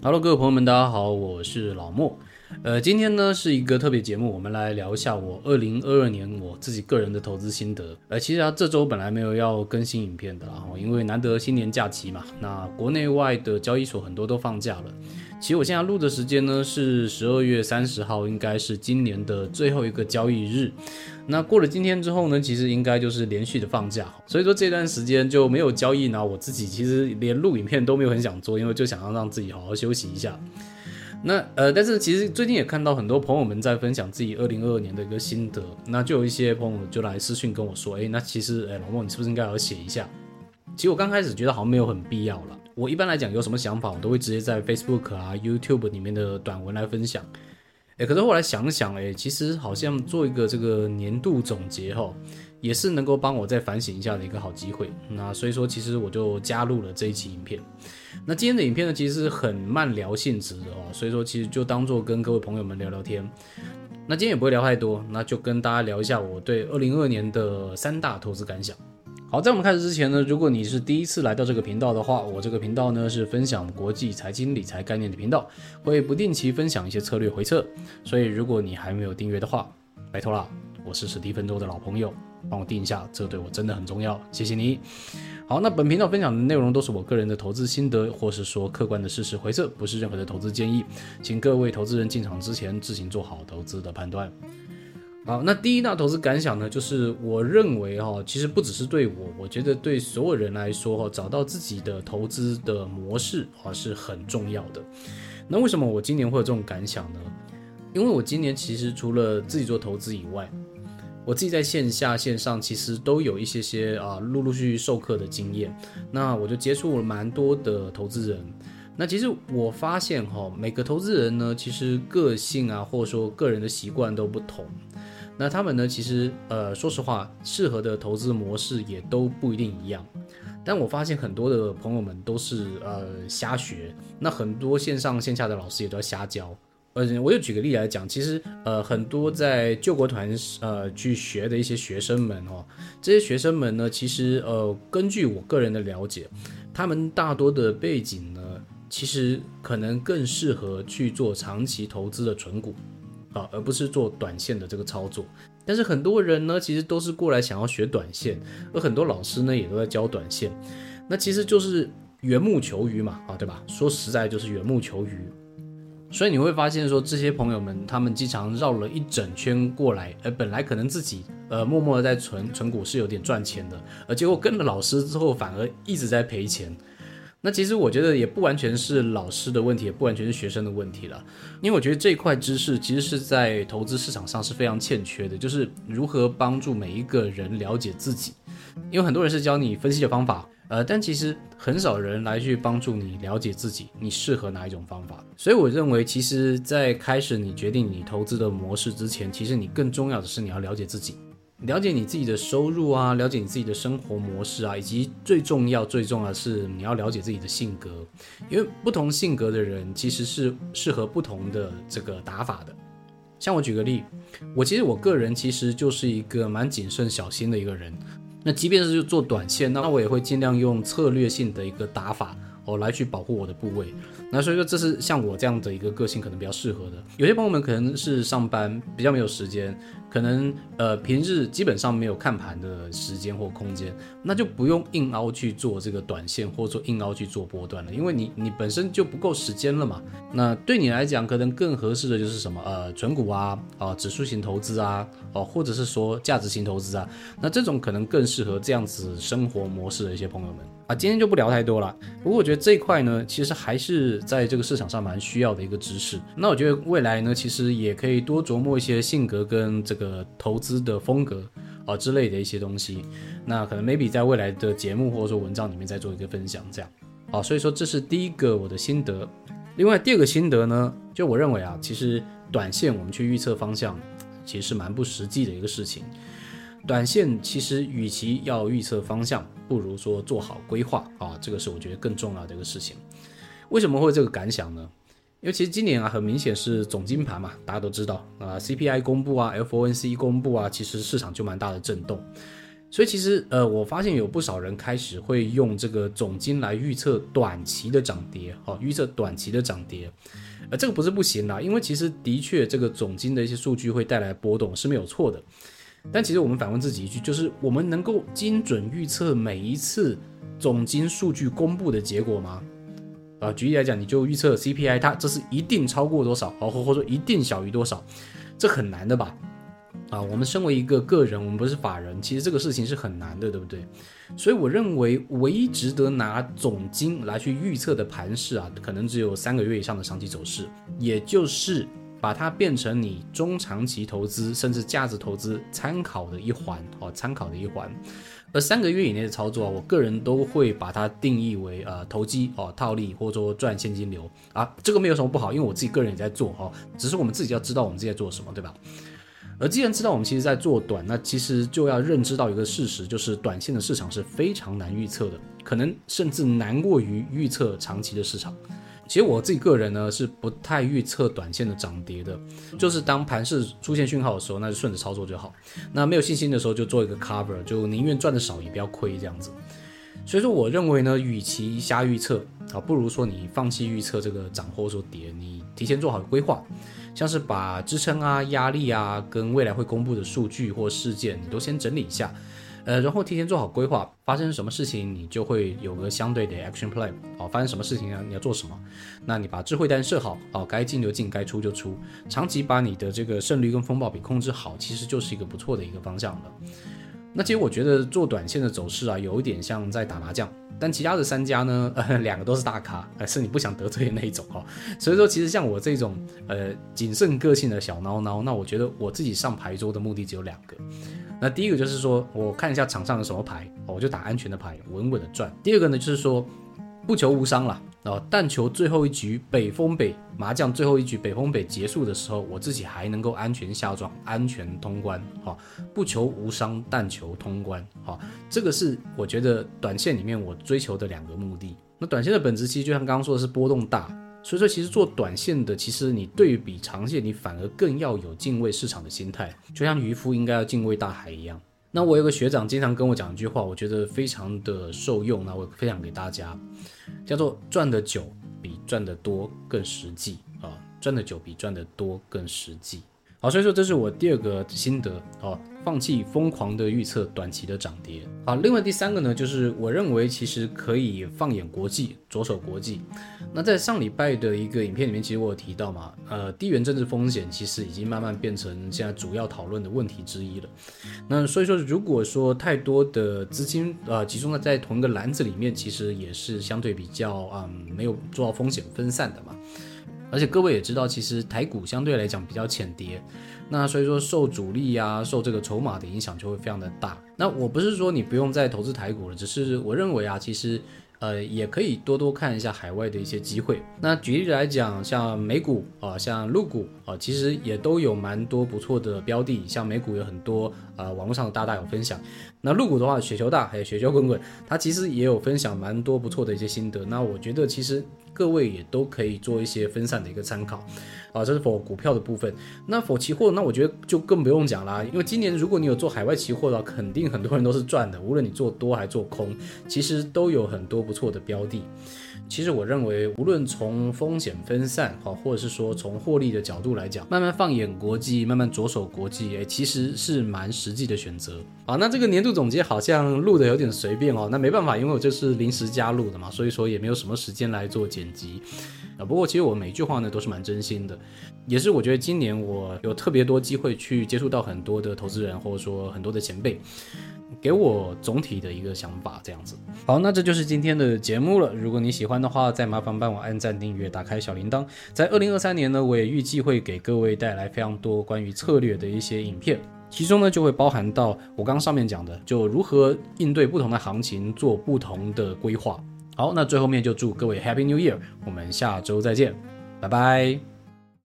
Hello，各位朋友们，大家好，我是老莫。呃，今天呢是一个特别节目，我们来聊一下我二零二二年我自己个人的投资心得。呃，其实啊，这周本来没有要更新影片的，然后因为难得新年假期嘛，那国内外的交易所很多都放假了。其实我现在录的时间呢是十二月三十号，应该是今年的最后一个交易日。那过了今天之后呢，其实应该就是连续的放假，所以说这段时间就没有交易呢。我自己其实连录影片都没有很想做，因为就想要让自己好好休息一下。那呃，但是其实最近也看到很多朋友们在分享自己二零二二年的一个心得，那就有一些朋友就来私讯跟我说，哎，那其实哎，老孟你是不是应该要写一下？其实我刚开始觉得好像没有很必要了。我一般来讲有什么想法，我都会直接在 Facebook 啊、YouTube 里面的短文来分享。哎，可是后来想想，哎，其实好像做一个这个年度总结哈，也是能够帮我再反省一下的一个好机会。那所以说，其实我就加入了这一期影片。那今天的影片呢，其实是很慢聊性质的哦，所以说其实就当做跟各位朋友们聊聊天。那今天也不会聊太多，那就跟大家聊一下我对二零二二年的三大投资感想。好，在我们开始之前呢，如果你是第一次来到这个频道的话，我这个频道呢是分享国际财经理财概念的频道，会不定期分享一些策略回测。所以如果你还没有订阅的话，拜托啦，我是史蒂芬周的老朋友，帮我订一下，这对我真的很重要，谢谢你。好，那本频道分享的内容都是我个人的投资心得，或是说客观的事实回测，不是任何的投资建议，请各位投资人进场之前自行做好投资的判断。好，那第一大投资感想呢，就是我认为哈，其实不只是对我，我觉得对所有人来说哈，找到自己的投资的模式啊是很重要的。那为什么我今年会有这种感想呢？因为我今年其实除了自己做投资以外，我自己在线下线上其实都有一些些啊陆陆续续授课的经验，那我就接触了蛮多的投资人。那其实我发现哈，每个投资人呢，其实个性啊，或者说个人的习惯都不同。那他们呢？其实，呃，说实话，适合的投资模式也都不一定一样。但我发现很多的朋友们都是呃瞎学，那很多线上线下的老师也都要瞎教。呃，我就举个例来讲，其实呃很多在救国团呃去学的一些学生们哦，这些学生们呢，其实呃根据我个人的了解，他们大多的背景呢，其实可能更适合去做长期投资的纯股。啊，而不是做短线的这个操作。但是很多人呢，其实都是过来想要学短线，而很多老师呢，也都在教短线。那其实就是缘木求鱼嘛，啊，对吧？说实在就是缘木求鱼。所以你会发现说，这些朋友们他们经常绕了一整圈过来，而本来可能自己呃默默的在存存股是有点赚钱的，而结果跟了老师之后，反而一直在赔钱。那其实我觉得也不完全是老师的问题，也不完全是学生的问题了，因为我觉得这一块知识其实是在投资市场上是非常欠缺的，就是如何帮助每一个人了解自己。因为很多人是教你分析的方法，呃，但其实很少人来去帮助你了解自己，你适合哪一种方法。所以我认为，其实，在开始你决定你投资的模式之前，其实你更重要的是你要了解自己。了解你自己的收入啊，了解你自己的生活模式啊，以及最重要、最重要的是你要了解自己的性格，因为不同性格的人其实是适合不同的这个打法的。像我举个例，我其实我个人其实就是一个蛮谨慎小心的一个人。那即便是做短线，那我也会尽量用策略性的一个打法哦来去保护我的部位。那所以说，这是像我这样的一个个性可能比较适合的。有些朋友们可能是上班比较没有时间。可能呃平日基本上没有看盘的时间或空间，那就不用硬凹去做这个短线，或者说硬凹去做波段了，因为你你本身就不够时间了嘛。那对你来讲，可能更合适的就是什么呃纯股啊啊指数型投资啊哦，或者是说价值型投资啊，那这种可能更适合这样子生活模式的一些朋友们啊。今天就不聊太多了。不过我觉得这一块呢，其实还是在这个市场上蛮需要的一个知识。那我觉得未来呢，其实也可以多琢磨一些性格跟这。个个投资的风格啊之类的一些东西，那可能 maybe 在未来的节目或者说文章里面再做一个分享，这样好，所以说这是第一个我的心得。另外第二个心得呢，就我认为啊，其实短线我们去预测方向，其实是蛮不实际的一个事情。短线其实与其要预测方向，不如说做好规划啊，这个是我觉得更重要的一个事情。为什么会这个感想呢？因为其实今年啊，很明显是总金盘嘛，大家都知道啊，CPI 公布啊，FOMC 公布啊，其实市场就蛮大的震动。所以其实呃，我发现有不少人开始会用这个总金来预测短期的涨跌，好，预测短期的涨跌，呃，这个不是不行啦，因为其实的确这个总金的一些数据会带来波动是没有错的。但其实我们反问自己一句，就是我们能够精准预测每一次总金数据公布的结果吗？啊，举例来讲，你就预测 CPI 它这是一定超过多少，或或者说一定小于多少，这很难的吧？啊，我们身为一个个人，我们不是法人，其实这个事情是很难的，对不对？所以我认为唯一值得拿总金来去预测的盘势啊，可能只有三个月以上的长期走势，也就是把它变成你中长期投资甚至价值投资参考的一环哦，参考的一环。而三个月以内的操作啊，我个人都会把它定义为呃投机哦，套利或者说赚现金流啊，这个没有什么不好，因为我自己个人也在做哈，只是我们自己要知道我们自己在做什么，对吧？而既然知道我们其实在做短，那其实就要认知到一个事实，就是短线的市场是非常难预测的，可能甚至难过于预测长期的市场。其实我自己个人呢是不太预测短线的涨跌的，就是当盘势出现讯号的时候，那就顺着操作就好。那没有信心的时候就做一个 cover，就宁愿赚的少也不要亏这样子。所以说，我认为呢，与其瞎预测啊，不如说你放弃预测这个涨或者说跌，你提前做好规划。像是把支撑啊、压力啊，跟未来会公布的数据或事件，你都先整理一下，呃，然后提前做好规划，发生什么事情你就会有个相对的 action plan，好，发生什么事情啊？你要做什么？那你把智慧单设好，好，该进就进，该出就出，长期把你的这个胜率跟风暴比控制好，其实就是一个不错的一个方向了。那其实我觉得做短线的走势啊，有一点像在打麻将。但其他的三家呢，两个都是大咖，呃，是你不想得罪的那一种哈。所以说，其实像我这种呃谨慎个性的小孬孬，那我觉得我自己上牌桌的目的只有两个。那第一个就是说我看一下场上有什么牌，我就打安全的牌，稳稳的赚。第二个呢，就是说不求无伤了。哦，但求最后一局北风北麻将最后一局北风北结束的时候，我自己还能够安全下庄、安全通关。哈，不求无伤，但求通关。哈，这个是我觉得短线里面我追求的两个目的。那短线的本质其实就像刚刚说的是波动大，所以说其实做短线的，其实你对比长线，你反而更要有敬畏市场的心态，就像渔夫应该要敬畏大海一样。那我有个学长经常跟我讲一句话，我觉得非常的受用，那我分享给大家，叫做赚的久比赚的多更实际啊，赚的久比赚的多更实际。好，所以说这是我第二个心得哦，放弃疯狂的预测短期的涨跌。好，另外第三个呢，就是我认为其实可以放眼国际，着手国际。那在上礼拜的一个影片里面，其实我有提到嘛，呃，地缘政治风险其实已经慢慢变成现在主要讨论的问题之一了。那所以说，如果说太多的资金呃集中在同一个篮子里面，其实也是相对比较嗯没有做到风险分散的嘛。而且各位也知道，其实台股相对来讲比较浅跌，那所以说受主力呀、受这个筹码的影响就会非常的大。那我不是说你不用再投资台股了，只是我认为啊，其实呃也可以多多看一下海外的一些机会。那举例来讲，像美股啊、像陆股啊，其实也都有蛮多不错的标的。像美股有很多呃网络上的大大有分享，那陆股的话，雪球大还有雪球滚滚，它其实也有分享蛮多不错的一些心得。那我觉得其实。各位也都可以做一些分散的一个参考，啊，这是否股票的部分。那否期货，那我觉得就更不用讲啦，因为今年如果你有做海外期货的话，肯定很多人都是赚的，无论你做多还做空，其实都有很多不错的标的。其实我认为，无论从风险分散哈，或者是说从获利的角度来讲，慢慢放眼国际，慢慢着手国际，哎，其实是蛮实际的选择。好，那这个年度总结好像录的有点随便哦，那没办法，因为我这是临时加入的嘛，所以说也没有什么时间来做剪辑啊。不过其实我每一句话呢都是蛮真心的，也是我觉得今年我有特别多机会去接触到很多的投资人，或者说很多的前辈。给我总体的一个想法，这样子。好，那这就是今天的节目了。如果你喜欢的话，再麻烦帮我按赞、订阅、打开小铃铛。在二零二三年呢，我也预计会给各位带来非常多关于策略的一些影片，其中呢就会包含到我刚上面讲的，就如何应对不同的行情，做不同的规划。好，那最后面就祝各位 Happy New Year，我们下周再见，拜拜。